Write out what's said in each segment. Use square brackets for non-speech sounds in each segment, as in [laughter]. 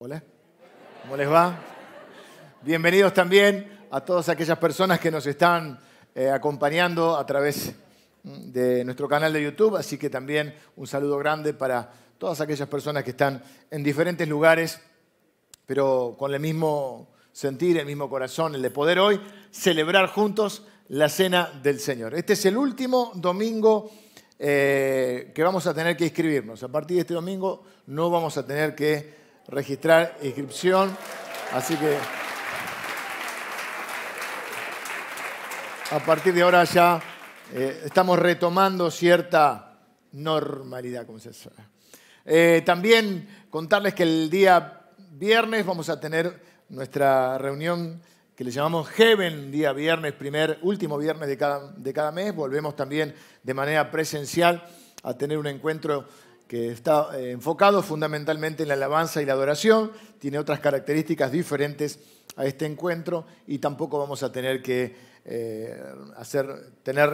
Hola, ¿cómo les va? Bienvenidos también a todas aquellas personas que nos están eh, acompañando a través mm, de nuestro canal de YouTube, así que también un saludo grande para todas aquellas personas que están en diferentes lugares, pero con el mismo sentir, el mismo corazón, el de poder hoy celebrar juntos la cena del Señor. Este es el último domingo eh, que vamos a tener que inscribirnos. A partir de este domingo no vamos a tener que registrar inscripción. Así que a partir de ahora ya eh, estamos retomando cierta normalidad, como se dice. Eh, también contarles que el día viernes vamos a tener nuestra reunión que le llamamos Heaven, día viernes, primer, último viernes de cada, de cada mes. Volvemos también de manera presencial a tener un encuentro que está eh, enfocado fundamentalmente en la alabanza y la adoración, tiene otras características diferentes a este encuentro y tampoco vamos a tener que, eh, hacer, tener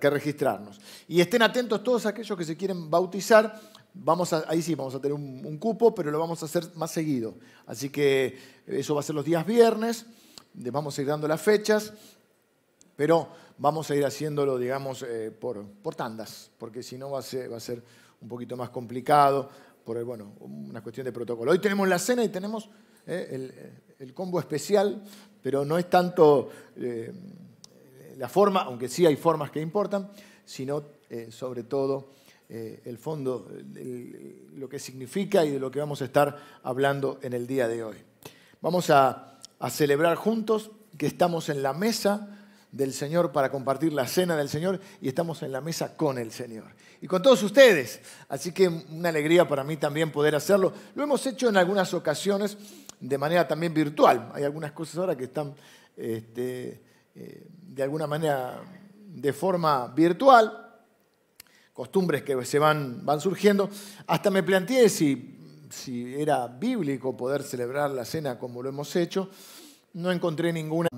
que registrarnos. Y estén atentos todos aquellos que se quieren bautizar, vamos ahí sí vamos a tener un, cupo, pero lo vamos a hacer más seguido. Así que eso va a ser los días viernes, vamos a ir dando las fechas, pero vamos a ir haciéndolo, digamos, eh, por, por tandas, porque si no va a ser, va a ser un poquito más complicado, por bueno, una cuestión de protocolo. Hoy tenemos la cena y tenemos eh, el, combo especial, pero no es tanto eh, la forma, aunque sí hay formas que importan, sino eh, sobre todo el fondo, lo que significa y de lo que vamos a estar hablando en el día de hoy. Vamos a, a celebrar juntos que estamos en la mesa del Señor para compartir la cena del Señor y estamos en la mesa con el Señor. Y con todos ustedes. Así que una alegría para mí también poder hacerlo. Lo hemos hecho en algunas ocasiones de manera también virtual. Hay algunas cosas ahora que están este, eh, de alguna manera de forma virtual, costumbres que se van, van surgiendo. Hasta me planteé si, si era bíblico poder celebrar la cena como lo hemos hecho. No encontré ninguna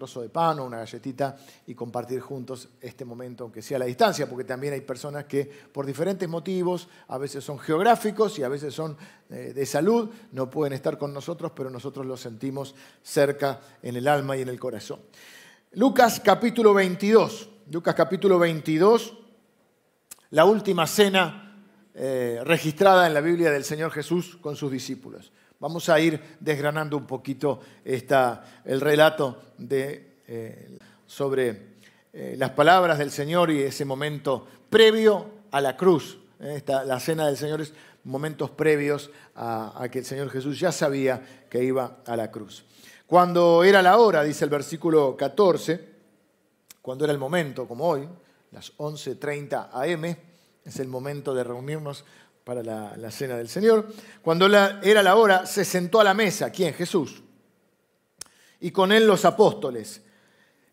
trozo de pan o una galletita y compartir juntos este momento, aunque sea a la distancia, porque también hay personas que por diferentes motivos, a veces son geográficos y a veces son eh, de salud, no pueden estar con nosotros, pero nosotros los sentimos cerca en el alma y en el corazón. Lucas capítulo 22, Lucas capítulo 22, la última cena eh, registrada en la Biblia del Señor Jesús con sus discípulos. Vamos a ir desgranando un poquito el relato eh, sobre eh, las palabras del Señor y ese momento previo a la cruz. Eh, la cena del Señor es momentos previos a, que el Señor Jesús ya sabía que iba a la cruz. Cuando era la hora, dice el versículo 14, cuando era el momento, como hoy, las 11.30 am, es el momento de reunirnos para la, cena del Señor. Cuando era la hora, se sentó a la mesa. ¿Quién? Jesús. Y con él los apóstoles.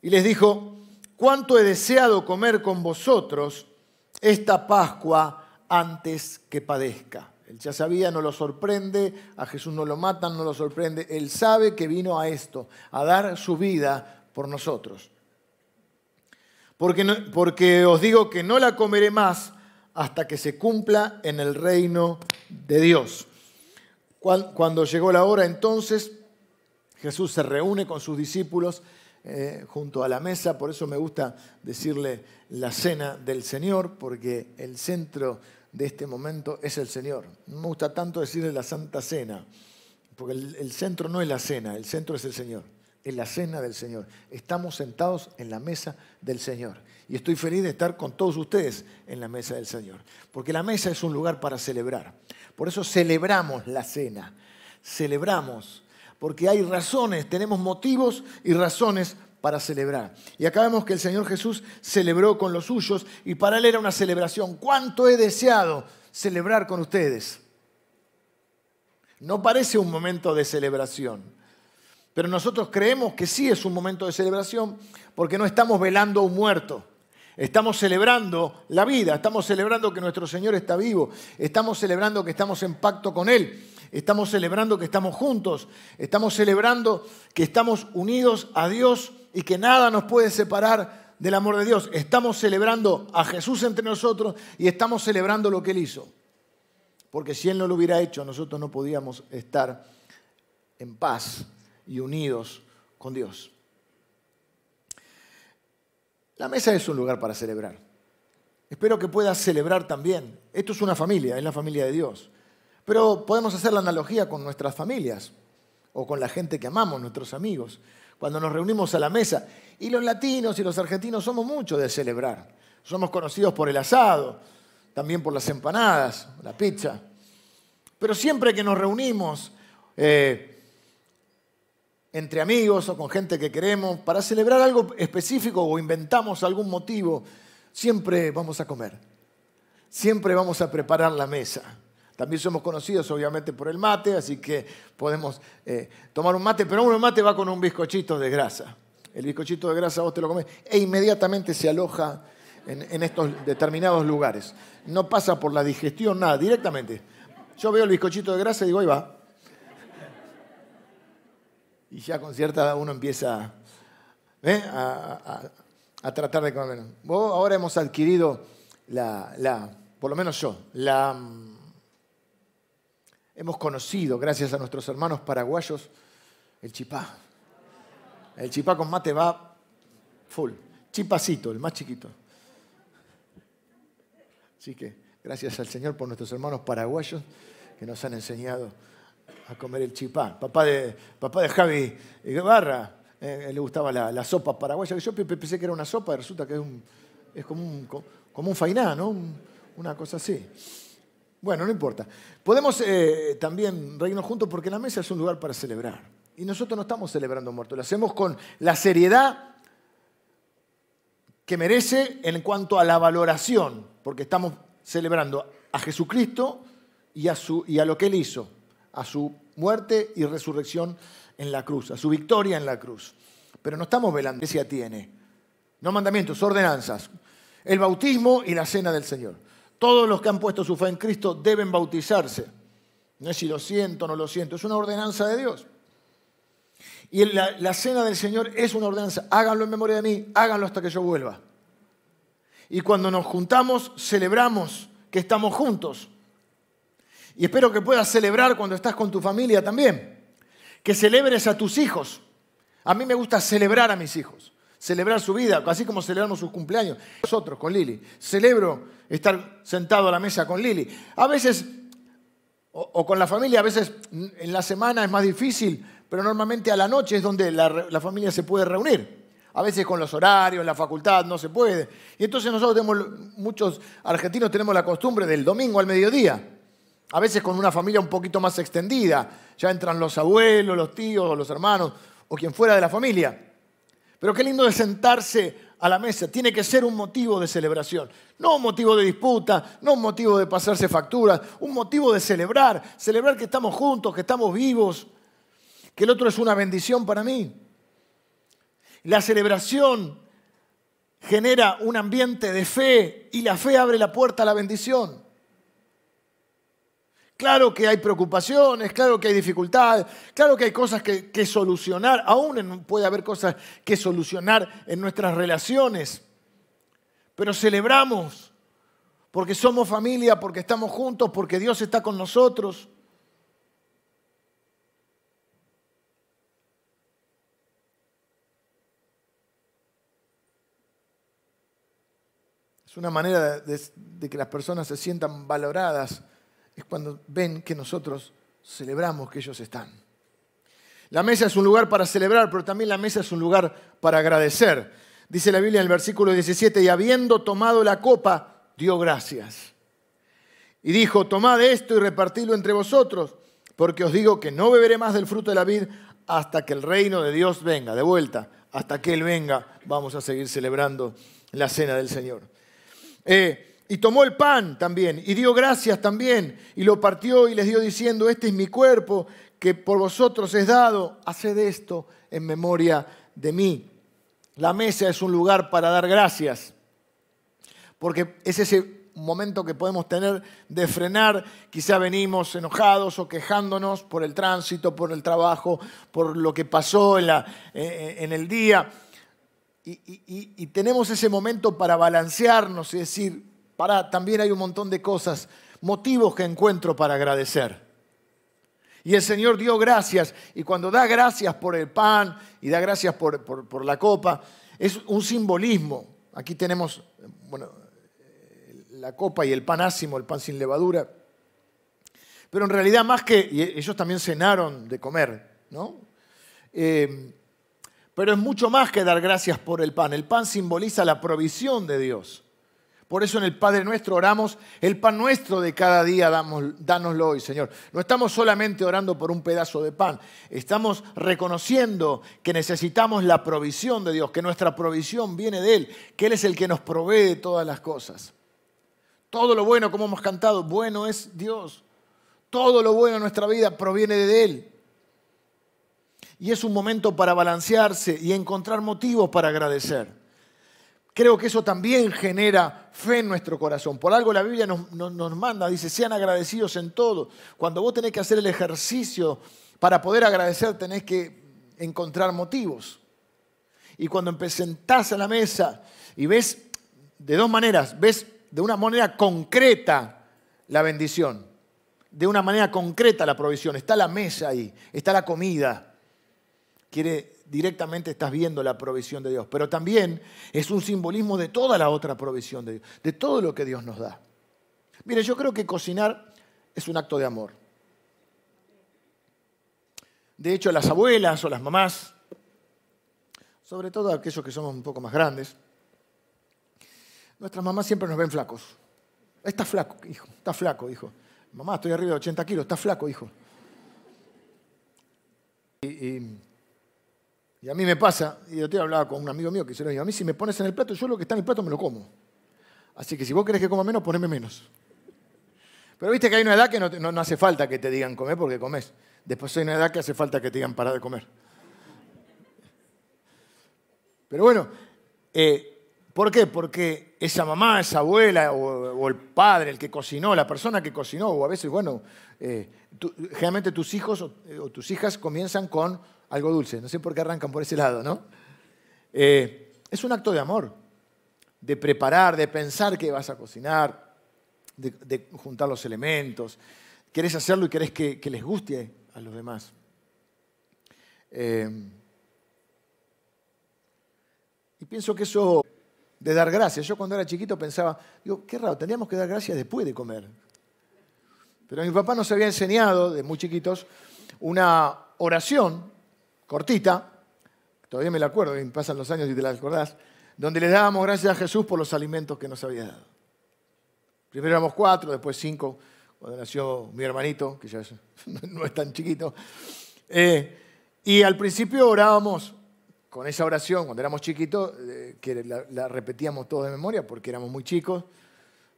Y les dijo, ¿cuánto he deseado comer con vosotros esta Pascua antes que padezca? Él ya sabía, no lo sorprende, a Jesús no lo matan, no lo sorprende. Él sabe que vino a esto, a dar su vida por nosotros. Porque, porque os digo que no la comeré más hasta que se cumpla en el reino de Dios. Cuando llegó la hora entonces, Jesús se reúne con sus discípulos eh, junto a la mesa, por eso me gusta decirle la cena del Señor, porque el centro de este momento es el Señor. No me gusta tanto decirle la Santa Cena, porque el centro no es la cena, el centro es el Señor en la cena del Señor. Estamos sentados en la mesa del Señor. Y estoy feliz de estar con todos ustedes en la mesa del Señor. Porque la mesa es un lugar para celebrar. Por eso celebramos la cena. Celebramos. Porque hay razones, tenemos motivos y razones para celebrar. Y acá vemos que el Señor Jesús celebró con los suyos y para él era una celebración. ¿Cuánto he deseado celebrar con ustedes? No parece un momento de celebración. Pero nosotros creemos que sí es un momento de celebración porque no estamos velando a un muerto. Estamos celebrando la vida, estamos celebrando que nuestro Señor está vivo, estamos celebrando que estamos en pacto con Él, estamos celebrando que estamos juntos, estamos celebrando que estamos unidos a Dios y que nada nos puede separar del amor de Dios. Estamos celebrando a Jesús entre nosotros y estamos celebrando lo que Él hizo. porque si Él no lo hubiera hecho, nosotros no podíamos estar en paz y unidos con Dios. La mesa es un lugar para celebrar. Espero que puedas celebrar también. Esto es una familia, es la familia de Dios. Pero podemos hacer la analogía con nuestras familias o con la gente que amamos, nuestros amigos, cuando nos reunimos a la mesa. Y los latinos y los argentinos somos mucho de celebrar. Somos conocidos por el asado, también por las empanadas, la pizza. Pero siempre que nos reunimos eh, entre amigos o con gente que queremos para celebrar algo específico o inventamos algún motivo, siempre vamos a comer. Siempre vamos a preparar la mesa. También somos conocidos obviamente por el mate, así que podemos eh, tomar un mate, pero un mate va con un bizcochito de grasa. El bizcochito de grasa vos te lo comes e inmediatamente se aloja en, estos determinados lugares. No pasa por la digestión, nada, directamente. Yo veo el bizcochito de grasa y digo, ahí va. Y ya con cierta uno empieza ¿eh? a, tratar de comer. Ahora hemos adquirido la, la, por lo menos yo, la, hemos conocido, gracias a nuestros hermanos paraguayos, el chipá. El chipá con mate va full. Chipacito, el más chiquito. Así que gracias al Señor por nuestros hermanos paraguayos que nos han enseñado a comer el chipá. Papá de, papá de Javi Guevara, eh, le gustaba la, sopa paraguaya, yo pensé que era una sopa y resulta que es, un, como, un, como un fainá, ¿no? una cosa así. Bueno, no importa. Podemos eh, también reírnos juntos porque la mesa es un lugar para celebrar. Y nosotros no estamos celebrando muertos, lo hacemos con la seriedad que merece en cuanto a la valoración, porque estamos celebrando a Jesucristo y a, su, y a lo que Él hizo, a su muerte y resurrección en la cruz, a su victoria en la cruz. Pero no estamos velando, iglesia tiene, no mandamientos, ordenanzas, el bautismo y la cena del Señor. Todos los que han puesto su fe en Cristo deben bautizarse. No es si lo siento no lo siento, es una ordenanza de Dios. Y la, cena del Señor es una ordenanza. Háganlo en memoria de mí, háganlo hasta que yo vuelva. Y cuando nos juntamos, celebramos que estamos juntos. Y espero que puedas celebrar cuando estás con tu familia también. Que celebres a tus hijos. A mí me gusta celebrar a mis hijos. Celebrar su vida, así como celebramos sus cumpleaños. Nosotros con Lili. Celebro estar sentado a la mesa con Lili. A veces, o, con la familia, a veces en la semana es más difícil pero normalmente a la noche es donde la, familia se puede reunir. A veces con los horarios, la facultad, no se puede. Y entonces nosotros tenemos, muchos argentinos tenemos la costumbre del domingo al mediodía. A veces con una familia un poquito más extendida. Ya entran los abuelos, los tíos, los hermanos, o quien fuera de la familia. Pero qué lindo de sentarse a la mesa. Tiene que ser un motivo de celebración. No un motivo de disputa, no un motivo de pasarse facturas, un motivo de celebrar. Celebrar que estamos juntos, que estamos vivos, que el otro es una bendición para mí. La celebración genera un ambiente de fe y la fe abre la puerta a la bendición. Claro que hay preocupaciones, claro que hay dificultades, claro que hay cosas que, solucionar, aún puede haber cosas que solucionar en nuestras relaciones, pero celebramos porque somos familia, porque estamos juntos, porque Dios está con nosotros. una manera de, que las personas se sientan valoradas, es cuando ven que nosotros celebramos que ellos están. La mesa es un lugar para celebrar, pero también la mesa es un lugar para agradecer. Dice la Biblia en el versículo 17, y habiendo tomado la copa, dio gracias. Y dijo, tomad esto y repartidlo entre vosotros, porque os digo que no beberé más del fruto de la vid hasta que el reino de Dios venga, de vuelta, hasta que Él venga, vamos a seguir celebrando la cena del Señor. Eh, y tomó el pan también y dio gracias también y lo partió y les dio diciendo, este es mi cuerpo que por vosotros es dado, haced esto en memoria de mí. La mesa es un lugar para dar gracias, porque es ese momento que podemos tener de frenar, quizá venimos enojados o quejándonos por el tránsito, por el trabajo, por lo que pasó en, eh, en el día y, tenemos ese momento para balancearnos y decir, también hay un montón de cosas motivos que encuentro para agradecer. Y el Señor dio gracias, y cuando da gracias por el pan y da gracias por, por la copa, es un simbolismo. Aquí tenemos, bueno, la copa y el pan ácimo, el pan sin levadura. Pero en realidad más que, y ellos también cenaron de comer, ¿no? Eh, pero es mucho más que dar gracias por el pan. El pan simboliza la provisión de Dios. Por eso en el Padre nuestro oramos, el pan nuestro de cada día, damos, dánoslo hoy, Señor. No estamos solamente orando por un pedazo de pan, estamos reconociendo que necesitamos la provisión de Dios, que nuestra provisión viene de Él, que Él es el que nos provee todas las cosas. Todo lo bueno, como hemos cantado, bueno es Dios. Todo lo bueno en nuestra vida proviene de Él. Y es un momento para balancearse y encontrar motivos para agradecer. Creo que eso también genera fe en nuestro corazón. Por algo la Biblia nos, nos, manda, dice, sean agradecidos en todo. Cuando vos tenés que hacer el ejercicio para poder agradecer, tenés que encontrar motivos. Y cuando presentás a la mesa y ves de dos maneras, ves de una manera concreta la bendición, de una manera concreta la provisión. Está la mesa ahí, está la comida. Quiere directamente estás viendo la provisión de Dios, pero también es un simbolismo de toda la otra provisión de Dios, de todo lo que Dios nos da. Mire, yo creo que cocinar es un acto de amor. De hecho, las abuelas o las mamás, sobre todo aquellos que somos un poco más grandes, nuestras mamás siempre nos ven flacos. Está flaco, hijo, está flaco, hijo. Mamá, estoy arriba de 80 kilos, está flaco, hijo. Y, a mí me pasa, y yo te hablaba con un amigo mío que se lo dijo, a mí si me pones en el plato, yo lo que está en el plato me lo como. Así que si vos querés que coma menos, poneme menos. Pero viste que hay una edad que no, hace falta que te digan comer porque comes. Después hay una edad que hace falta que te digan parar de comer. Pero bueno, eh, ¿por qué? Porque esa mamá, esa abuela o, el padre, el que cocinó, la persona que cocinó, o a veces, bueno, eh, generalmente tus hijos o tus hijas comienzan con algo dulce. No sé por qué arrancan por ese lado, ¿no? Eh, es un acto de amor, de preparar, de pensar que vas a cocinar, de, juntar los elementos. Querés hacerlo y querés que, les guste a los demás. Eh, y pienso que eso de dar gracias. Yo cuando era chiquito pensaba, digo, qué raro, tendríamos que dar gracias después de comer. Pero mi papá nos había enseñado, de muy chiquitos, una oración cortita, todavía me la acuerdo, y pasan los años y te la acordás, donde le dábamos gracias a Jesús por los alimentos que nos había dado. Primero éramos cuatro, después cinco, cuando nació mi hermanito, que ya [laughs] no es tan chiquito. Eh, y al principio orábamos con esa oración, cuando éramos chiquitos, eh, que la, la, repetíamos todos de memoria porque éramos muy chicos.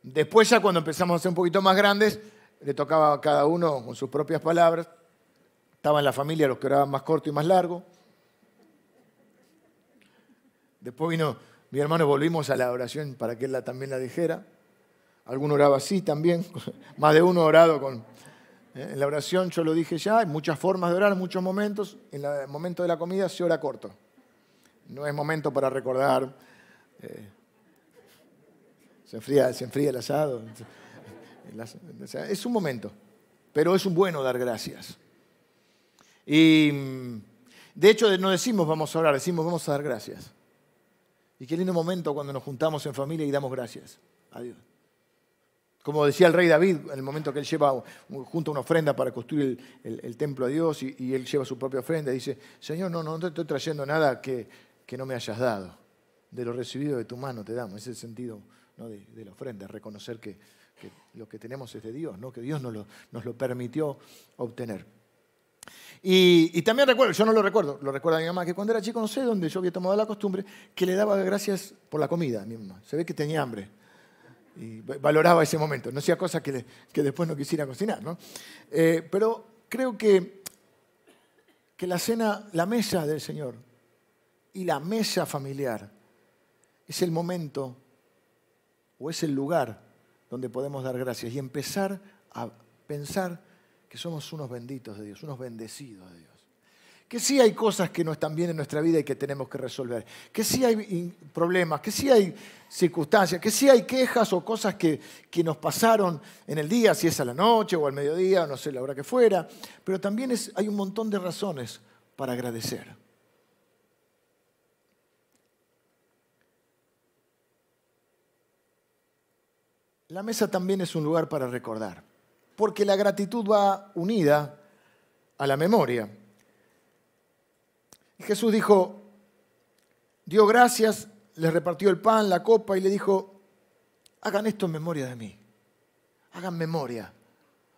Después ya cuando empezamos a ser un poquito más grandes, le tocaba a cada uno con sus propias palabras. Estaba en la familia los que oraban más corto y más largo. Después vino mi hermano, volvimos a la oración para que él también la dijera. Alguno oraba así también, [laughs] más de uno orado con... ¿eh? En la oración yo lo dije ya, hay muchas formas de orar, muchos momentos. En el momento de la comida se ora corto. No es momento para recordar. Eh, se, enfría, se enfría el asado. [laughs] Es un momento, pero es un bueno dar gracias. Y de hecho no decimos vamos a orar, decimos vamos a dar gracias. Y qué lindo momento cuando nos juntamos en familia y damos gracias a Dios. Como decía el rey David, en el momento que él lleva junto una ofrenda para construir el, templo a Dios y, él lleva su propia ofrenda, dice, Señor, no, no te estoy trayendo nada que, no me hayas dado. De lo recibido de tu mano te damos. Ese es el sentido de, la ofrenda, reconocer que, lo que tenemos es de Dios, ¿no? que Dios nos lo permitió obtener. Y, también recuerdo, yo no lo recuerdo, lo recuerda mi mamá, que cuando era chico, no sé dónde yo había tomado la costumbre, que le daba gracias por la comida a mi mamá. Se ve que tenía hambre. Y valoraba ese momento. No hacía cosas que, después no quisiera cocinar. ¿no? Eh, pero creo que, que la cena, la mesa del Señor y la mesa familiar es el momento o es el lugar donde podemos dar gracias y empezar a pensar que somos unos benditos de Dios, unos bendecidos de Dios. que sí hay cosas que no están bien en nuestra vida y que tenemos que resolver, que sí hay problemas, que sí hay circunstancias, que sí hay quejas o cosas que, que nos pasaron en el día, si es a la noche o al mediodía, no sé la hora que fuera, pero también es, hay un montón de razones para agradecer. La mesa también es un lugar para recordar, porque la gratitud va unida a la memoria. Jesús dijo, dio gracias, les repartió el pan, la copa y le dijo, hagan esto en memoria de mí. Hagan memoria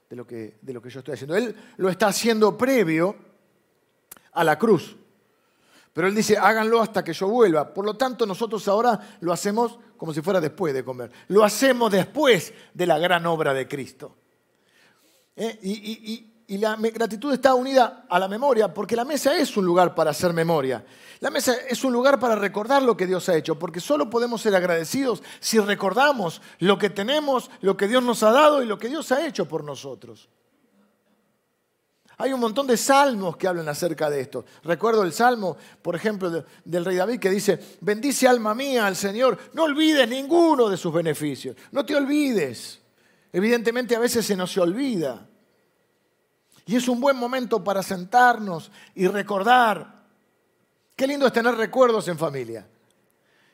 de lo que, de lo que yo estoy haciendo. Él lo está haciendo previo a la cruz. Pero él dice, háganlo hasta que yo vuelva. Por lo tanto, nosotros ahora lo hacemos como si fuera después de comer. Lo hacemos después de la gran obra de Cristo. ¿Eh? y, y la gratitud está unida a la memoria, porque la mesa es un lugar para hacer memoria. La mesa es un lugar para recordar lo que Dios ha hecho, porque solo podemos ser agradecidos si recordamos lo que tenemos, lo que Dios nos ha dado y lo que Dios ha hecho por nosotros. Hay un montón de salmos que hablan acerca de esto. Recuerdo el salmo, por ejemplo, del rey David que dice, bendice alma mía al Señor, no olvides ninguno de sus beneficios, no te olvides. Evidentemente a veces se nos olvida. Y es un buen momento para sentarnos y recordar. Qué lindo es tener recuerdos en familia.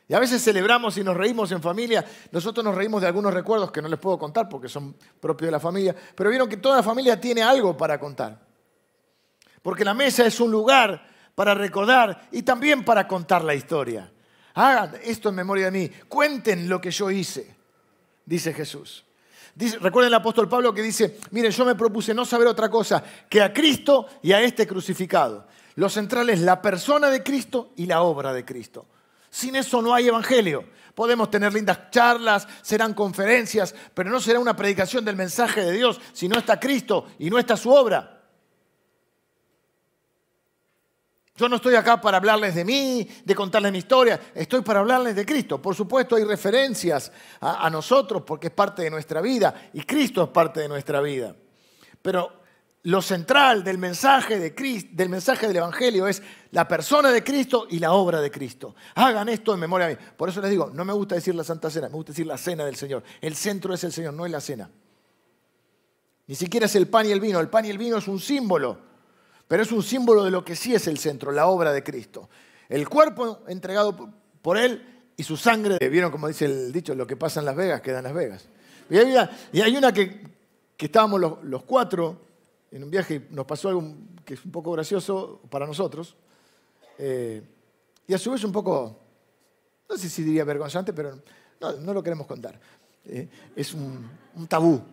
Y a veces celebramos y nos reímos en familia. Nosotros nos reímos de algunos recuerdos que no les puedo contar porque son propios de la familia. Pero vieron que toda familia tiene algo para contar. Porque la mesa es un lugar para recordar y también para contar la historia. Hagan esto en memoria de mí. Cuenten lo que yo hice, dice Jesús recuerden el apóstol Pablo que dice, miren, yo me propuse no saber otra cosa que a Cristo y a este crucificado. Lo central es la persona de Cristo y la obra de Cristo. Sin eso no hay evangelio. Podemos tener lindas charlas, serán conferencias, pero no será una predicación del mensaje de Dios si no está Cristo y no está su obra. Yo no estoy acá para hablarles de mí, de contarles mi historia, estoy para hablarles de Cristo. Por supuesto hay referencias a, nosotros porque es parte de nuestra vida y Cristo es parte de nuestra vida. Pero lo central del mensaje, de Cristo, del mensaje del Evangelio es la persona de Cristo y la obra de Cristo. Hagan esto en memoria de mí. Por eso les digo, no me gusta decir la Santa Cena, me gusta decir la cena del Señor. El centro es el Señor, no es la cena. Ni siquiera es el pan y el vino. El pan y el vino es un símbolo pero es un símbolo de lo que sí es el centro, la obra de Cristo. El cuerpo entregado por Él y su sangre. Vieron como dice el dicho, lo que pasa en Las Vegas queda en Las Vegas. Y hay una, que, estábamos los, cuatro en un viaje y nos pasó algo que es un poco gracioso para nosotros. Eh, y a su vez un poco, no sé si diría vergonzante, pero no, lo queremos contar. Eh, es un, tabú. [laughs]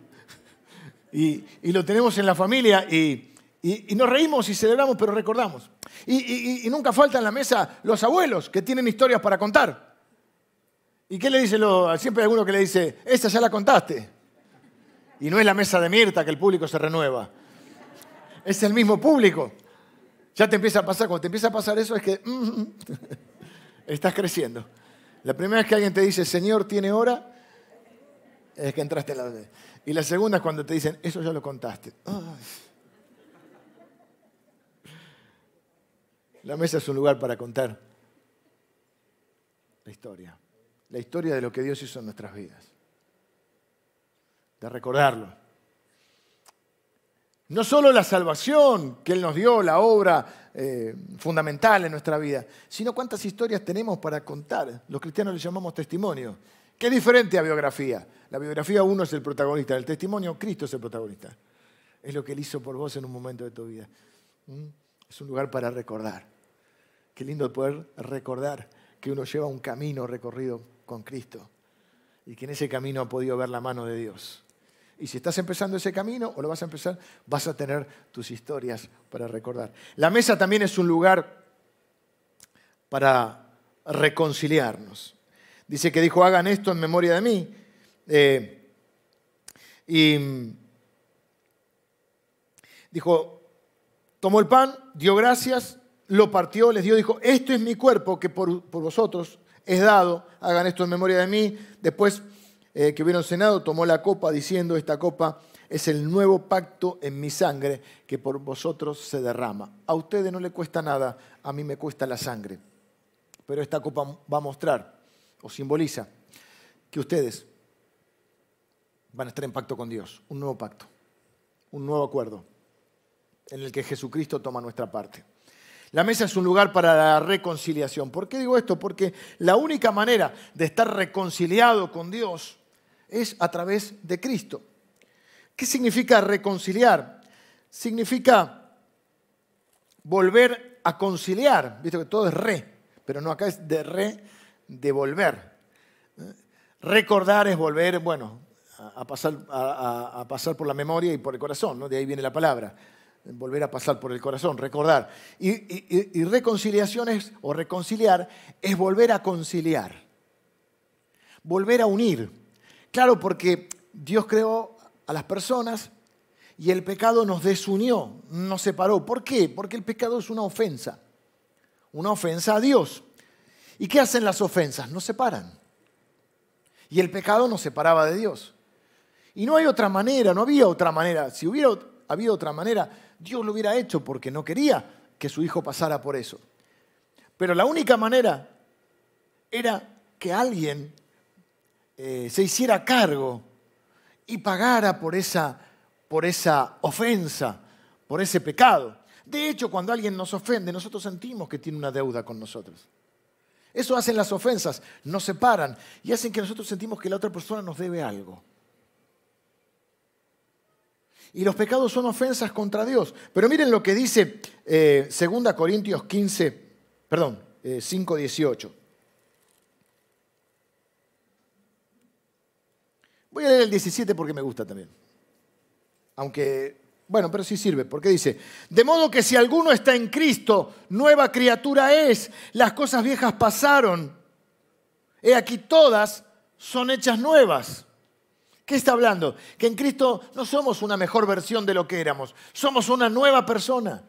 Y, y, lo tenemos en la familia y y, nos reímos y celebramos, pero recordamos. Y, nunca falta en la mesa los abuelos que tienen historias para contar. ¿Y qué le dice? Lo, siempre hay alguno que le dice, esta ya la contaste. Y no es la mesa de Mirta que el público se renueva. Es el mismo público. Ya te empieza a pasar, cuando te empieza a pasar eso es que mm, mm, estás creciendo. La primera vez que alguien te dice, Señor, ¿tiene hora? Es que entraste en la... Y la segunda es cuando te dicen, eso ya lo contaste. La mesa es un lugar para contar la historia, la historia de lo que Dios hizo en nuestras vidas, de recordarlo. No solo la salvación que Él nos dio, la obra eh, fundamental en nuestra vida, sino cuántas historias tenemos para contar. Los cristianos le llamamos testimonio. Qué diferente a biografía. La biografía uno es el protagonista, el testimonio Cristo es el protagonista. Es lo que Él hizo por vos en un momento de tu vida. ¿Mm? Es un lugar para recordar. Qué lindo poder recordar que uno lleva un camino recorrido con Cristo y que en ese camino ha podido ver la mano de Dios. Y si estás empezando ese camino o lo vas a empezar, vas a tener tus historias para recordar. La mesa también es un lugar para reconciliarnos. Dice que dijo, hagan esto en memoria de mí. Eh, y dijo, tomó el pan, dio gracias, lo partió, les dio, dijo, esto es mi cuerpo que por, vosotros es dado, hagan esto en memoria de mí. Después eh, que hubieron cenado, tomó la copa diciendo, esta copa es el nuevo pacto en mi sangre que por vosotros se derrama. A ustedes no le cuesta nada, a mí me cuesta la sangre. Pero esta copa va a mostrar o simboliza que ustedes van a estar en pacto con Dios, un nuevo pacto, un nuevo acuerdo en el que Jesucristo toma nuestra parte. La mesa es un lugar para la reconciliación. ¿Por qué digo esto? Porque la única manera de estar reconciliado con Dios es a través de Cristo. ¿Qué significa reconciliar? Significa volver a conciliar. Visto que todo es re, pero no acá es de re, de volver. Recordar es volver, bueno, a pasar, por la memoria y por el corazón, de ahí viene la palabra volver a pasar por el corazón, recordar. Y, reconciliación es, o reconciliar es volver a conciliar, volver a unir. Claro, porque Dios creó a las personas y el pecado nos desunió, nos separó. ¿Por qué? Porque el pecado es una ofensa, una ofensa a Dios. ¿Y qué hacen las ofensas? Nos separan. Y el pecado nos separaba de Dios. Y no hay otra manera, no había otra manera. Si hubiera habido otra manera, Dios lo hubiera hecho porque no quería que su hijo pasara por eso. Pero la única manera era que alguien eh, se hiciera cargo y pagara por esa, por esa ofensa, por ese pecado. De hecho, cuando alguien nos ofende, nosotros sentimos que tiene una deuda con nosotros. Eso hacen las ofensas, nos separan y hacen que nosotros sentimos que la otra persona nos debe algo. Y los pecados son ofensas contra Dios. Pero miren lo que dice 2 eh, Corintios 15, perdón, 5, eh, 18. Voy a leer el 17 porque me gusta también. Aunque, bueno, pero sí sirve, porque dice, de modo que si alguno está en Cristo, nueva criatura es, las cosas viejas pasaron, he aquí todas son hechas nuevas. ¿Qué está hablando? Que en Cristo no somos una mejor versión de lo que éramos, somos una nueva persona.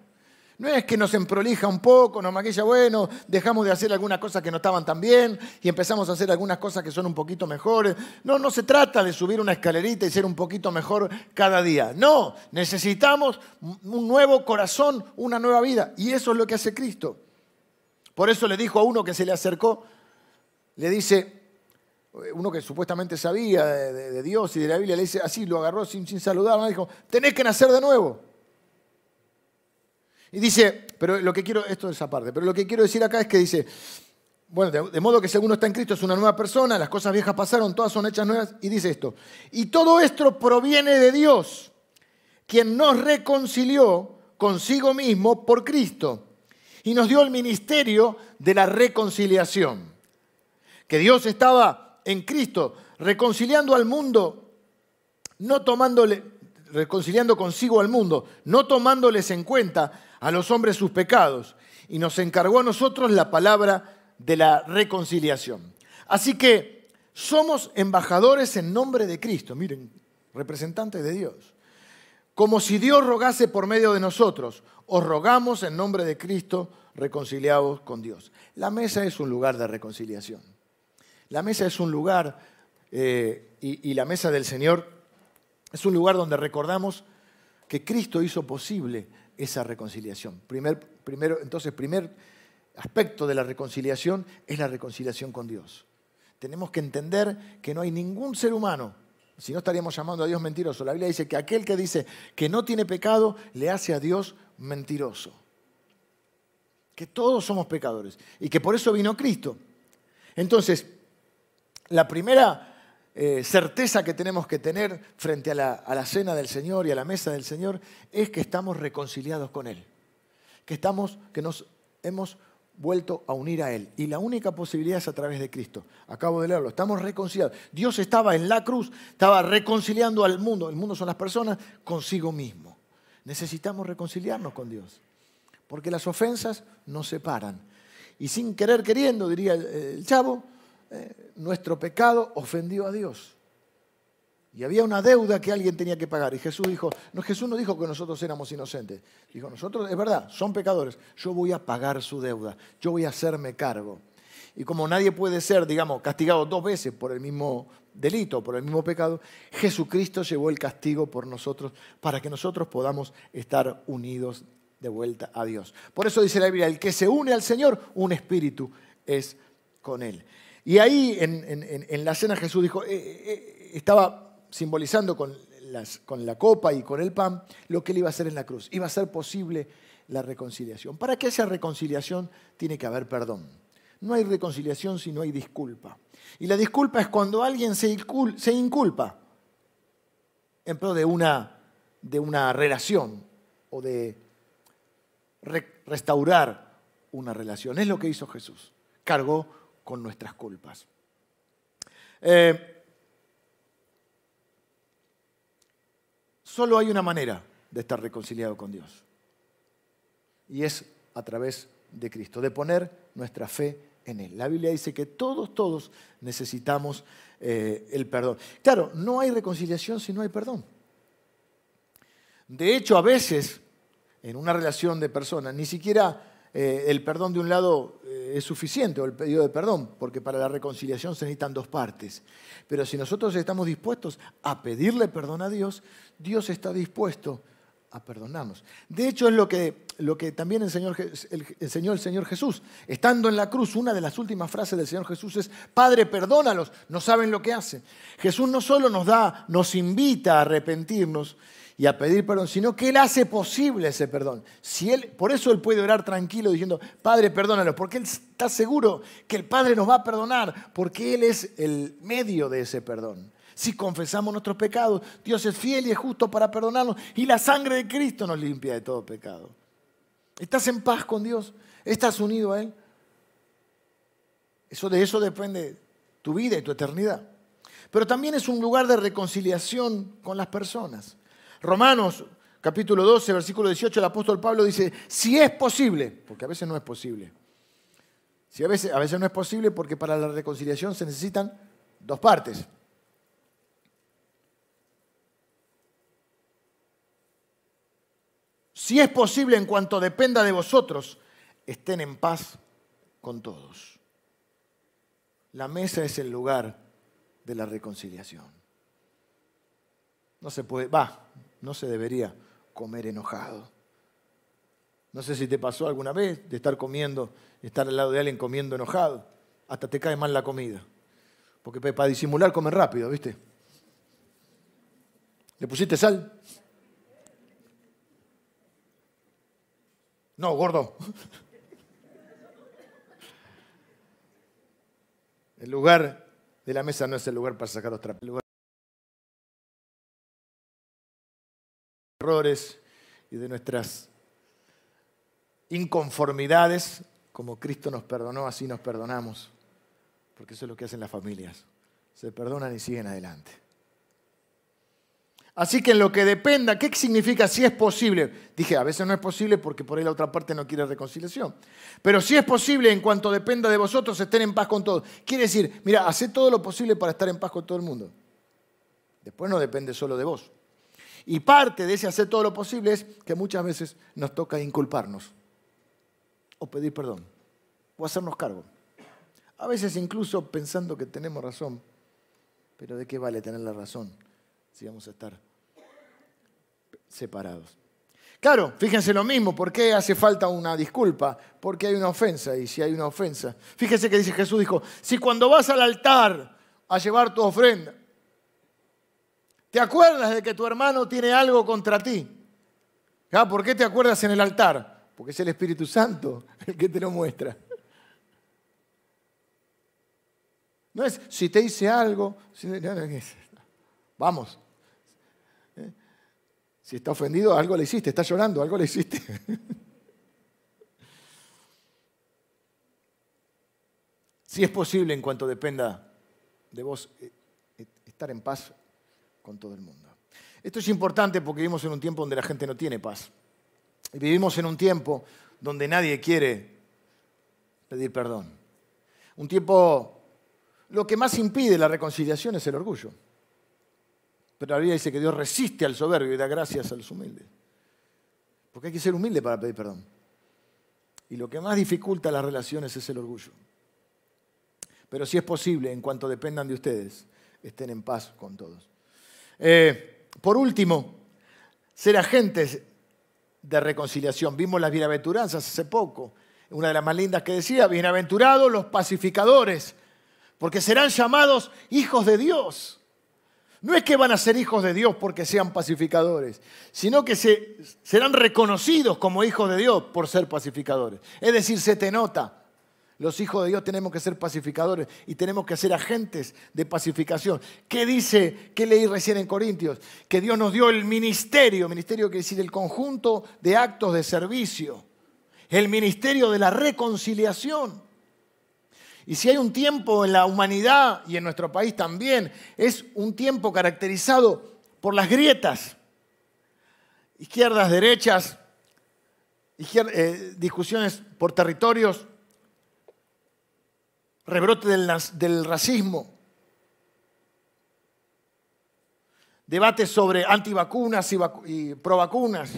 No es que nos emprolija un poco, nos maquilla, bueno, dejamos de hacer algunas cosas que no estaban tan bien y empezamos a hacer algunas cosas que son un poquito mejores. No, no se trata de subir una escalerita y ser un poquito mejor cada día. No, necesitamos un nuevo corazón, una nueva vida. Y eso es lo que hace Cristo. Por eso le dijo a uno que se le acercó, le dice, uno que supuestamente sabía de, Dios y de la Biblia, le dice así, lo agarró sin, sin saludar, dijo, tenés que nacer de nuevo. Y dice, pero lo que quiero, esto es esa parte, pero lo que quiero decir acá es que dice, bueno, de, modo que según está en Cristo es una nueva persona, las cosas viejas pasaron, todas son hechas nuevas, y dice esto, y todo esto proviene de Dios, quien nos reconcilió consigo mismo por Cristo, y nos dio el ministerio de la reconciliación. Que Dios estaba en Cristo, reconciliando al mundo, no reconciliando consigo al mundo, no tomándoles en cuenta a los hombres sus pecados, y nos encargó a nosotros la palabra de la reconciliación. Así que somos embajadores en nombre de Cristo, miren, representantes de Dios. Como si Dios rogase por medio de nosotros, os rogamos en nombre de Cristo reconciliados con Dios. La mesa es un lugar de reconciliación. La mesa es un lugar, eh, y, la mesa del Señor es un lugar donde recordamos que Cristo hizo posible esa reconciliación. Primer, primero, entonces, primer aspecto de la reconciliación es la reconciliación con Dios. Tenemos que entender que no hay ningún ser humano, si no estaríamos llamando a Dios mentiroso. La Biblia dice que aquel que dice que no tiene pecado le hace a Dios mentiroso. Que todos somos pecadores y que por eso vino Cristo. Entonces, la primera eh, certeza que tenemos que tener frente a la, cena del Señor y a la mesa del Señor es que estamos reconciliados con Él, que, estamos, que nos hemos vuelto a unir a Él. Y la única posibilidad es a través de Cristo. Acabo de leerlo, estamos reconciliados. Dios estaba en la cruz, estaba reconciliando al mundo, el mundo son las personas, consigo mismo. Necesitamos reconciliarnos con Dios, porque las ofensas nos separan. Y sin querer queriendo, diría el chavo, eh, nuestro pecado ofendió a Dios. Y había una deuda que alguien tenía que pagar. Y Jesús dijo, no, Jesús no dijo que nosotros éramos inocentes. Dijo, nosotros, es verdad, son pecadores. Yo voy a pagar su deuda. Yo voy a hacerme cargo. Y como nadie puede ser, digamos, castigado dos veces por el mismo delito, por el mismo pecado, Jesucristo llevó el castigo por nosotros para que nosotros podamos estar unidos de vuelta a Dios. Por eso dice la Biblia, el que se une al Señor, un espíritu es con él. Y ahí en, la cena Jesús dijo, eh, eh, estaba simbolizando con, la copa y con el pan lo que él iba a hacer en la cruz. Iba a ser posible la reconciliación. Para que haya reconciliación tiene que haber perdón. No hay reconciliación si no hay disculpa. Y la disculpa es cuando alguien se, inculpa en pro de una relación o de restaurar una relación. Es lo que hizo Jesús. Cargó con nuestras culpas. Eh, solo hay una manera de estar reconciliado con Dios. Y es a través de Cristo, de poner nuestra fe en Él. La Biblia dice que todos, todos necesitamos eh, el perdón. Claro, no hay reconciliación si no hay perdón. De hecho, a veces, en una relación de personas, ni siquiera eh, el perdón de un lado es suficiente, o el pedido de perdón, porque para la reconciliación se necesitan dos partes. Pero si nosotros estamos dispuestos a pedirle perdón a Dios, Dios está dispuesto a perdonarnos. De hecho, es lo que, lo que también enseñó el, enseñó el Señor Jesús. Estando en la cruz, una de las últimas frases del Señor Jesús es, Padre, perdónalos, no saben lo que hacen. Jesús no solo nos da, nos invita a arrepentirnos y a pedir perdón, sino que Él hace posible ese perdón. Si él, por eso Él puede orar tranquilo diciendo, Padre, perdónalos, porque Él está seguro que el Padre nos va a perdonar, porque Él es el medio de ese perdón. Si confesamos nuestros pecados, Dios es fiel y es justo para perdonarnos y la sangre de Cristo nos limpia de todo pecado. ¿Estás en paz con Dios? ¿Estás unido a Él? Eso de eso depende tu vida y tu eternidad. Pero también es un lugar de reconciliación con las personas. Romanos capítulo 12, versículo 18, el apóstol Pablo dice, si es posible, porque a veces no es posible. Si a veces, a veces no es posible porque para la reconciliación se necesitan dos partes. si es posible en cuanto dependa de vosotros, estén en paz con todos. La mesa es el lugar de la reconciliación. No se puede, va, no se debería comer enojado. No sé si te pasó alguna vez de estar comiendo, estar al lado de alguien comiendo enojado, hasta te cae mal la comida. Porque para disimular comer rápido, ¿viste? ¿Le pusiste sal? No, gordo. [laughs] El lugar de la mesa no es el lugar para sacar los trapos. Y de nuestras inconformidades, como Cristo nos perdonó, así nos perdonamos. Porque eso es lo que hacen las familias. Se perdonan y siguen adelante. Así que en lo que dependa, ¿qué significa si es posible? Dije, a veces no es posible porque por ahí la otra parte no quiere reconciliación. Pero si es posible, en cuanto dependa de vosotros, estén en paz con todos. Quiere decir, mira, haced todo lo posible para estar en paz con todo el mundo. Después no depende solo de vos. Y parte de ese hacer todo lo posible es que muchas veces nos toca inculparnos, o pedir perdón, o hacernos cargo. A veces incluso pensando que tenemos razón, pero ¿de qué vale tener la razón si vamos a estar separados. Claro, fíjense lo mismo, ¿por qué hace falta una disculpa? Porque hay una ofensa, y si hay una ofensa. Fíjense que dice Jesús, dijo, si cuando vas al altar a llevar tu ofrenda, te acuerdas de que tu hermano tiene algo contra ti. ¿Por qué te acuerdas en el altar? Porque es el Espíritu Santo el que te lo muestra. No es si te hice algo, vamos, si está ofendido, algo le hiciste, está llorando, algo le hiciste. [laughs] si es posible, en cuanto dependa de vos, eh, eh, estar en paz con todo el mundo. Esto es importante porque vivimos en un tiempo donde la gente no tiene paz. Y vivimos en un tiempo donde nadie quiere pedir perdón. Un tiempo, lo que más impide la reconciliación es el orgullo. Pero la Biblia dice que Dios resiste al soberbio y da gracias a los humildes. Porque hay que ser humilde para pedir perdón. Y lo que más dificulta las relaciones es el orgullo. Pero si es posible, en cuanto dependan de ustedes, estén en paz con todos. Eh, por último, ser agentes de reconciliación. Vimos las bienaventuranzas hace poco. Una de las más lindas que decía, bienaventurados los pacificadores, porque serán llamados hijos de Dios. No es que van a ser hijos de Dios porque sean pacificadores, sino que se, serán reconocidos como hijos de Dios por ser pacificadores. Es decir, se te nota. Los hijos de Dios tenemos que ser pacificadores y tenemos que ser agentes de pacificación. ¿Qué dice, qué leí recién en Corintios? Que Dios nos dio el ministerio, ministerio quiere decir el conjunto de actos de servicio, el ministerio de la reconciliación. Y si hay un tiempo en la humanidad y en nuestro país también, es un tiempo caracterizado por las grietas, izquierdas, derechas, eh, discusiones por territorios, rebrote del, racismo, debates sobre antivacunas y, y provacunas,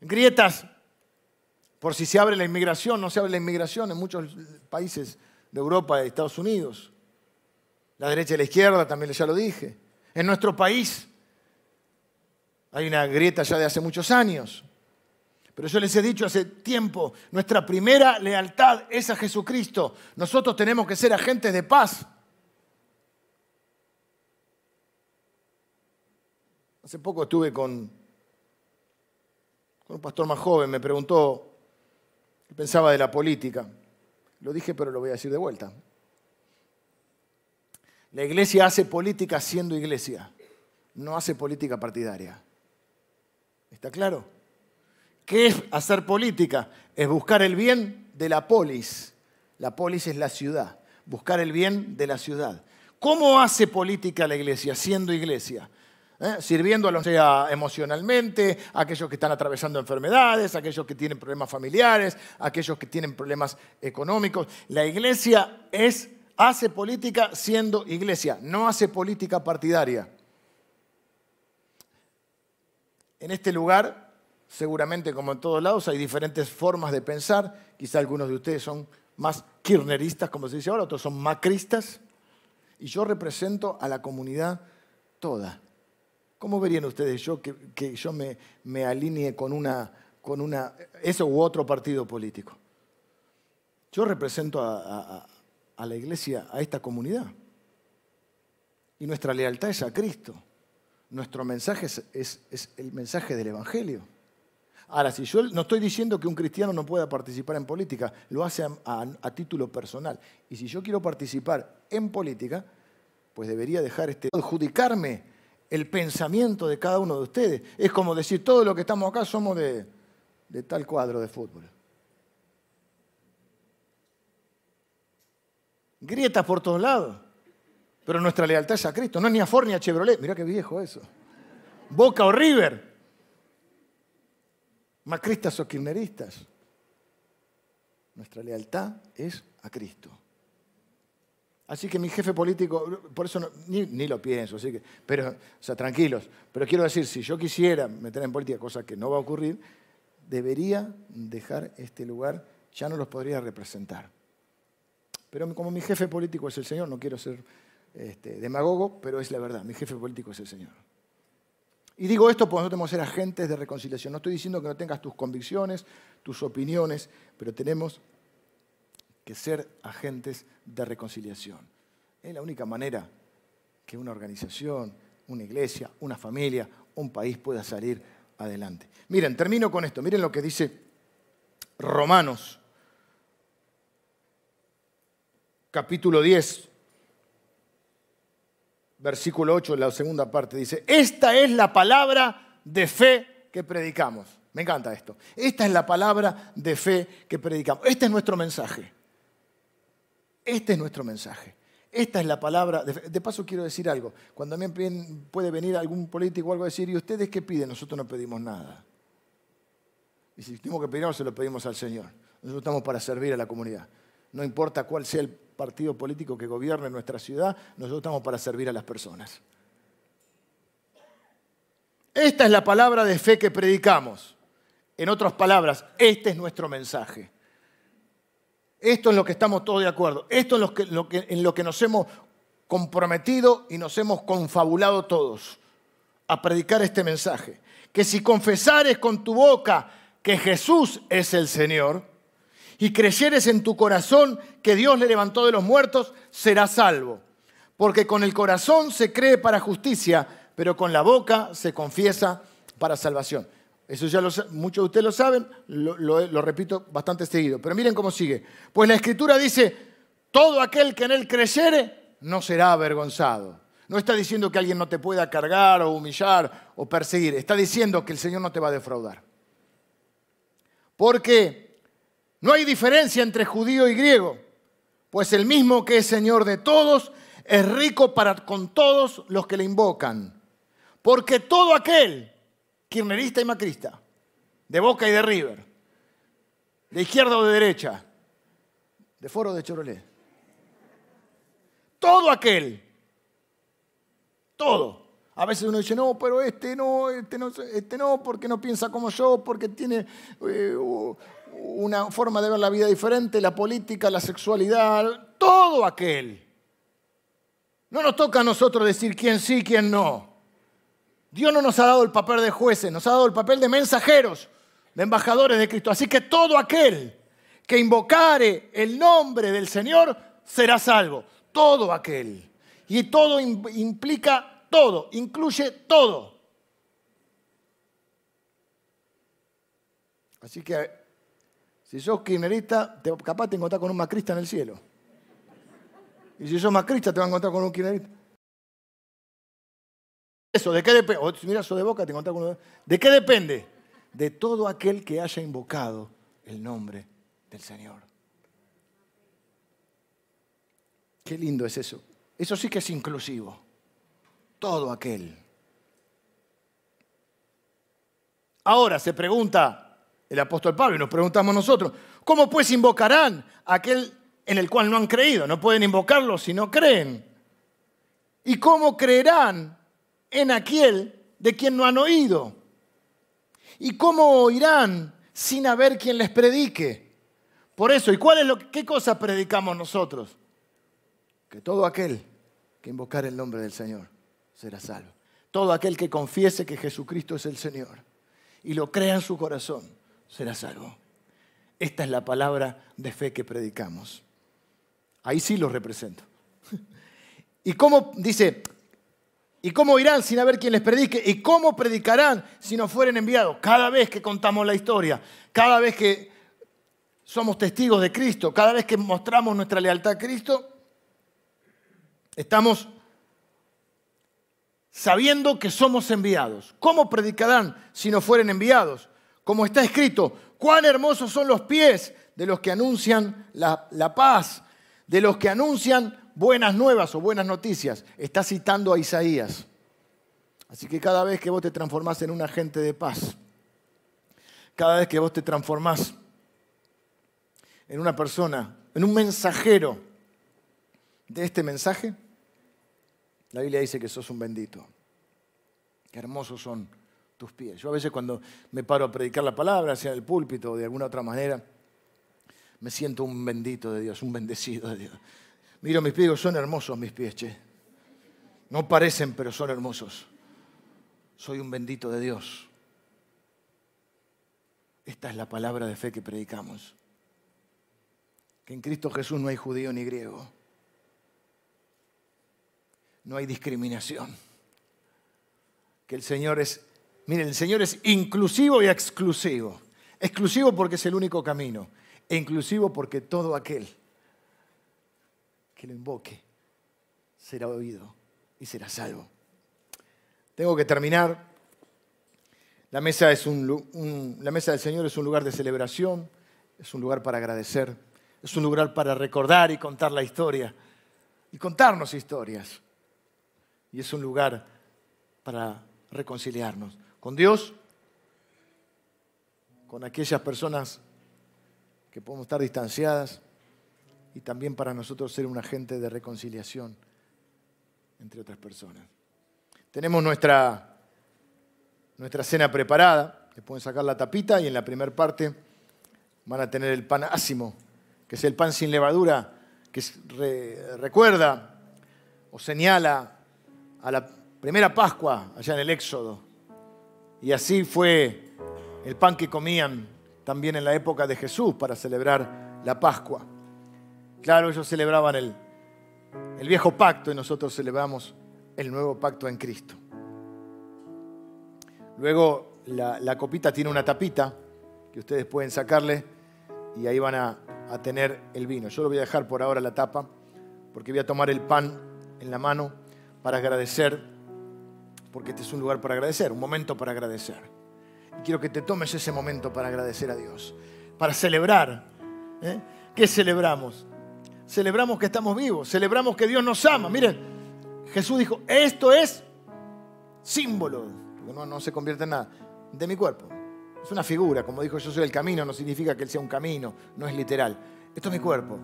grietas por si se abre la inmigración, no se abre la inmigración en muchos países de Europa y Estados Unidos. La derecha y la izquierda, también ya lo dije. En nuestro país hay una grieta ya de hace muchos años. Pero yo les he dicho hace tiempo, nuestra primera lealtad es a Jesucristo. Nosotros tenemos que ser agentes de paz. Hace poco estuve con, con un pastor más joven, me preguntó pensaba de la política. Lo dije, pero lo voy a decir de vuelta. La iglesia hace política siendo iglesia, no hace política partidaria. ¿Está claro? ¿Qué es hacer política? Es buscar el bien de la polis. La polis es la ciudad. Buscar el bien de la ciudad. ¿Cómo hace política la iglesia siendo iglesia? ¿eh? sirviendo a los sea emocionalmente, aquellos que están atravesando enfermedades, aquellos que tienen problemas familiares, aquellos que tienen problemas económicos. La iglesia es, hace política siendo iglesia, no hace política partidaria. En este lugar, seguramente como en todos lados, hay diferentes formas de pensar. Quizá algunos de ustedes son más kirchneristas, como se dice ahora, otros son macristas. Y yo represento a la comunidad toda. ¿Cómo verían ustedes yo que, yo me, me, alinee con una, con una, eso u otro partido político? Yo represento a, la iglesia, a esta comunidad. Y nuestra lealtad es a Cristo. Nuestro mensaje es, el mensaje del Evangelio. Ahora, si yo no estoy diciendo que un cristiano no pueda participar en política, lo hace a, título personal. Y si yo quiero participar en política, pues debería dejar este adjudicarme el pensamiento de cada uno de ustedes. Es como decir, todos los que estamos acá somos de, tal cuadro de fútbol. Grietas por todos lados. Pero nuestra lealtad es a Cristo. No es ni a Ford ni a Chevrolet. Mirá qué viejo eso. Boca o River. Macristas o kirchneristas. Nuestra lealtad es a Cristo. Así que mi jefe político, por eso ni, lo pienso, así que, pero, o sea, tranquilos. Pero quiero decir, si yo quisiera meter en política, cosa que no va a ocurrir, debería dejar este lugar, ya no los podría representar. Pero como mi jefe político es el Señor, no quiero ser este, demagogo, pero es la verdad, mi jefe político es el Señor. Y digo esto porque nosotros tenemos que ser agentes de reconciliación. No estoy diciendo que no tengas tus convicciones, tus opiniones, pero tenemos que ser agentes de reconciliación. Es la única manera que una organización, una iglesia, una familia, un país pueda salir adelante. Miren, termino con esto. Miren lo que dice Romanos, capítulo 10, versículo 8, la segunda parte. Dice, esta es la palabra de fe que predicamos. Me encanta esto. Esta es la palabra de fe que predicamos. Este es nuestro mensaje. Este es nuestro mensaje. Esta es la palabra. De, paso quiero decir algo. Cuando a mí puede venir algún político o algo a decir, ¿y ustedes qué piden? Nosotros no pedimos nada. Y si tenemos que pedir, se lo pedimos al Señor. Nosotros estamos para servir a la comunidad. No importa cuál sea el partido político que gobierne nuestra ciudad, nosotros estamos para servir a las personas. Esta es la palabra de fe que predicamos. En otras palabras, este es nuestro mensaje. Esto es lo que estamos todos de acuerdo. Esto es en lo que nos hemos comprometido y nos hemos confabulado todos a predicar este mensaje. Que si confesares con tu boca que Jesús es el Señor y creyeres en tu corazón que Dios le levantó de los muertos, serás salvo. Porque con el corazón se cree para justicia, pero con la boca se confiesa para salvación. Eso ya lo, muchos de ustedes lo saben, lo, lo repito bastante seguido. Pero miren cómo sigue. Pues la Escritura dice, todo aquel que en él creyere no será avergonzado. No está diciendo que alguien no te pueda cargar o humillar o perseguir. Está diciendo que el Señor no te va a defraudar. Porque no hay diferencia entre judío y griego, pues el mismo que es Señor de todos es rico para con todos los que le invocan. Porque todo aquel, kirnerista y macrista, de Boca y de River, de izquierda o de derecha, de foro de Chorolet, todo aquel todo. A veces uno dice, no, pero este no, este no, este no, porque no piensa como yo, porque tiene eh, una forma de ver la vida diferente, la política, la sexualidad, todo aquel. No nos toca a nosotros decir quién sí, quién no. Dios no nos ha dado el papel de jueces, nos ha dado el papel de mensajeros, de embajadores de Cristo. Así que todo aquel que invocare el nombre del Señor será salvo. Todo aquel. Y todo implica todo, incluye todo. Así que si sos kirchnerista, capaz te encontrás con un macrista en el cielo. Y si sos macrista, te vas a encontrar con un kirchnerista. Eso, ¿de qué depende? Si miras de boca, te encontrás con uno. ¿De qué depende? De todo aquel que haya invocado el nombre del Señor. Qué lindo es eso. Eso sí que es inclusivo. Todo aquel. Ahora se pregunta el apóstol Pablo y nos preguntamos nosotros, ¿cómo pues invocarán a aquel en el cual no han creído? No pueden invocarlo si no creen. ¿Y cómo creerán en aquel de quien no han oído? ¿Y cómo oirán sin haber quien les predique? Por eso, ¿y cuál es lo, qué cosa predicamos nosotros? que todo aquel que invocar el nombre del Señor será salvo. Todo aquel que confiese que Jesucristo es el Señor y lo crea en su corazón será salvo. Esta es la palabra de fe que predicamos. Ahí sí lo represento. [laughs] ¿Y cómo dice? ¿Y cómo irán sin haber quien les predique? ¿Y cómo predicarán si no fueren enviados? Cada vez que contamos la historia, cada vez que somos testigos de Cristo, cada vez que mostramos nuestra lealtad a Cristo, Estamos sabiendo que somos enviados. ¿Cómo predicarán si no fueren enviados? Como está escrito, cuán hermosos son los pies de los que anuncian la, paz, de los que anuncian buenas nuevas o buenas noticias. Está citando a Isaías. Así que cada vez que vos te transformás en un agente de paz, cada vez que vos te transformás en una persona, en un mensajero de este mensaje, la Biblia dice que sos un bendito. Qué hermosos son pies. Yo a veces cuando me paro a predicar la palabra, sea en el púlpito o de alguna otra manera, me siento un bendito de Dios, un bendecido de Dios. Miro mis pies, son hermosos mis pies, che. No parecen, pero son hermosos. Soy un bendito de Dios. Esta es la palabra de fe que predicamos. Que en Cristo Jesús no hay judío ni griego no hay discriminación. Que el Señor es, miren, el Señor es inclusivo y exclusivo. Exclusivo porque es el único camino. E inclusivo porque todo aquel que lo invoque será oído y será salvo. Tengo que terminar. La mesa, es un, la mesa del Señor es un lugar de celebración, es un lugar para agradecer, es un lugar para recordar y contar la historia y contarnos historias y es un lugar para reconciliarnos con Dios, con aquellas personas que podemos estar distanciadas y también para nosotros ser un agente de reconciliación entre otras personas. Tenemos nuestra, nuestra cena preparada, le pueden sacar la tapita y en la primera parte van a tener el pan ácimo, que es el pan sin levadura, que recuerda o señala a la primera Pascua allá en el Éxodo. Y así fue el pan que comían también en la época de Jesús para celebrar la Pascua. Claro, ellos celebraban el, el viejo pacto y nosotros celebramos el nuevo pacto en Cristo. Luego la, copita tiene una tapita que ustedes pueden sacarle y ahí van a, a tener el vino. Yo lo voy a dejar por ahora la tapa porque voy a tomar el pan en la mano para agradecer, porque este es un lugar para agradecer, un momento para agradecer. Y quiero que te tomes ese momento para agradecer a Dios, para celebrar. ¿eh? ¿Qué celebramos? Celebramos que estamos vivos, celebramos que Dios nos ama. Miren, Jesús dijo, esto es símbolo, no, no se convierte en nada, de mi cuerpo. Es una figura, como dijo yo soy el camino, no significa que Él sea un camino, no es literal. Esto es mi cuerpo.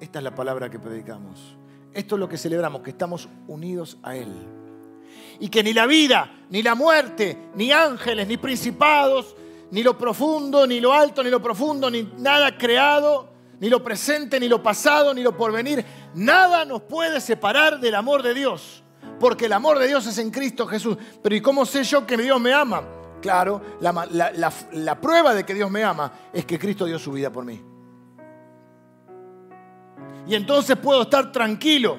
Esta es la palabra que predicamos. Esto es lo que celebramos, que estamos unidos a Él. Y que ni la vida, ni la muerte, ni ángeles, ni principados, ni lo profundo, ni lo alto, ni lo profundo, ni nada creado, ni lo presente, ni lo pasado, ni lo porvenir, nada nos puede separar del amor de Dios. Porque el amor de Dios es en Cristo Jesús. Pero ¿y cómo sé yo que Dios me ama? Claro, la, la prueba de que Dios me ama es que Cristo dio su vida por mí. Y entonces puedo estar tranquilo.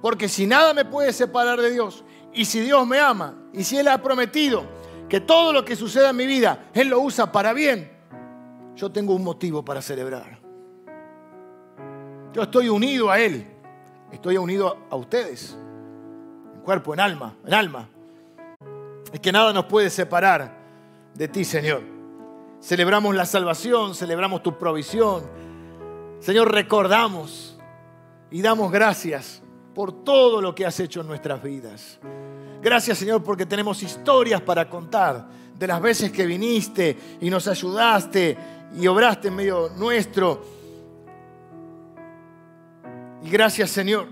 Porque si nada me puede separar de Dios, y si Dios me ama, y si Él ha prometido que todo lo que suceda en mi vida, Él lo usa para bien, yo tengo un motivo para celebrar. Yo estoy unido a Él. Estoy unido a ustedes. En cuerpo, en alma, en alma. Es que nada nos puede separar de ti, Señor. Celebramos la salvación, celebramos tu provisión, Señor, recordamos y damos gracias por todo lo que has hecho en nuestras vidas. Gracias, Señor, porque tenemos historias para contar de las veces que viniste y nos ayudaste y obraste en medio nuestro. Y gracias, Señor,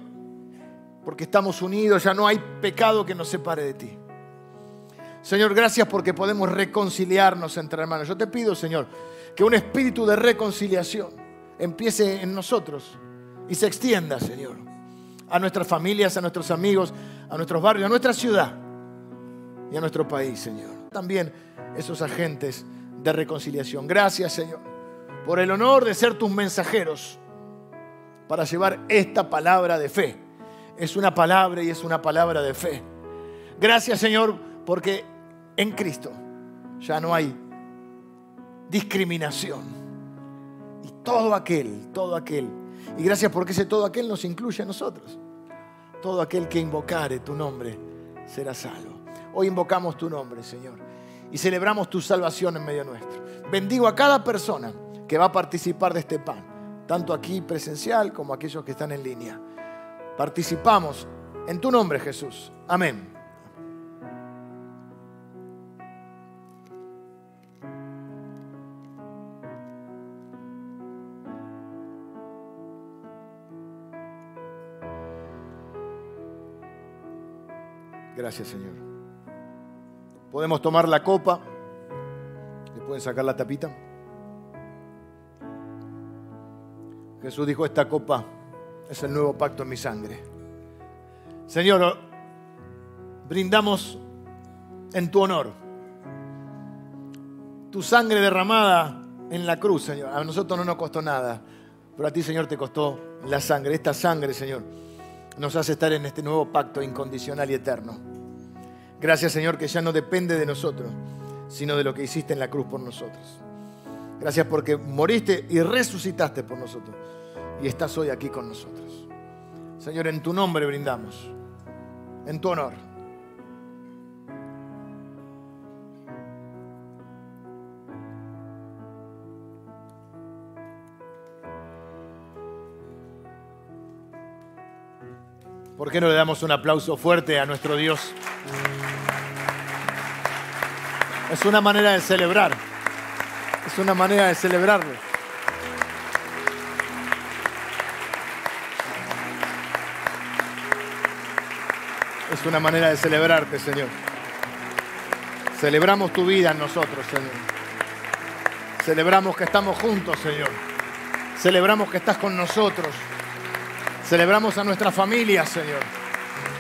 porque estamos unidos, ya no hay pecado que nos separe de ti. Señor, gracias porque podemos reconciliarnos entre hermanos. Yo te pido, Señor, que un espíritu de reconciliación empiece en nosotros y se extienda, Señor, a nuestras familias, a nuestros amigos, a nuestros barrios, a nuestra ciudad y a nuestro país, Señor. También esos agentes de reconciliación. Gracias, Señor, por el honor de ser tus mensajeros para llevar esta palabra de fe. Es una palabra y es una palabra de fe. Gracias, Señor, porque en Cristo ya no hay discriminación todo aquel, todo aquel. Y gracias porque ese todo aquel nos incluye a nosotros. Todo aquel que invocare tu nombre será salvo. Hoy invocamos tu nombre, Señor, y celebramos tu salvación en medio nuestro. Bendigo a cada persona que va a participar de este pan, tanto aquí presencial como aquellos que están en línea. Participamos en tu nombre, Jesús. Amén. Gracias, Señor. Podemos tomar la copa. ¿Le pueden sacar la tapita? Jesús dijo, esta copa es el nuevo pacto en mi sangre. Señor, brindamos en tu honor. Tu sangre derramada en la cruz, Señor. A nosotros no nos costó nada, pero a ti, Señor, te costó la sangre. Esta sangre, Señor, nos hace estar en este nuevo pacto incondicional y eterno. Gracias Señor que ya no depende de nosotros, sino de lo que hiciste en la cruz por nosotros. Gracias porque moriste y resucitaste por nosotros y estás hoy aquí con nosotros. Señor, en tu nombre brindamos, en tu honor. ¿Por qué no le damos un aplauso fuerte a nuestro Dios? Es una manera de celebrar. Es una manera de celebrarlo. Es una manera de celebrarte, Señor. Celebramos tu vida en nosotros, Señor. Celebramos que estamos juntos, Señor. Celebramos que estás con nosotros. Celebramos a nuestra familia, Señor.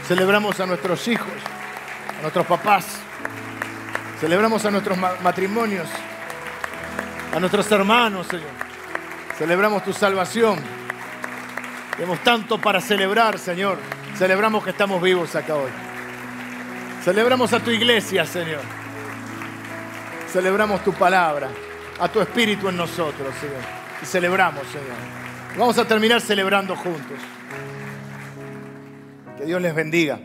Celebramos a nuestros hijos, a nuestros papás. Celebramos a nuestros matrimonios, a nuestros hermanos, Señor. Celebramos tu salvación. Tenemos tanto para celebrar, Señor. Celebramos que estamos vivos acá hoy. Celebramos a tu iglesia, Señor. Celebramos tu palabra, a tu espíritu en nosotros, Señor. Y celebramos, Señor. Vamos a terminar celebrando juntos. Que Dios les bendiga.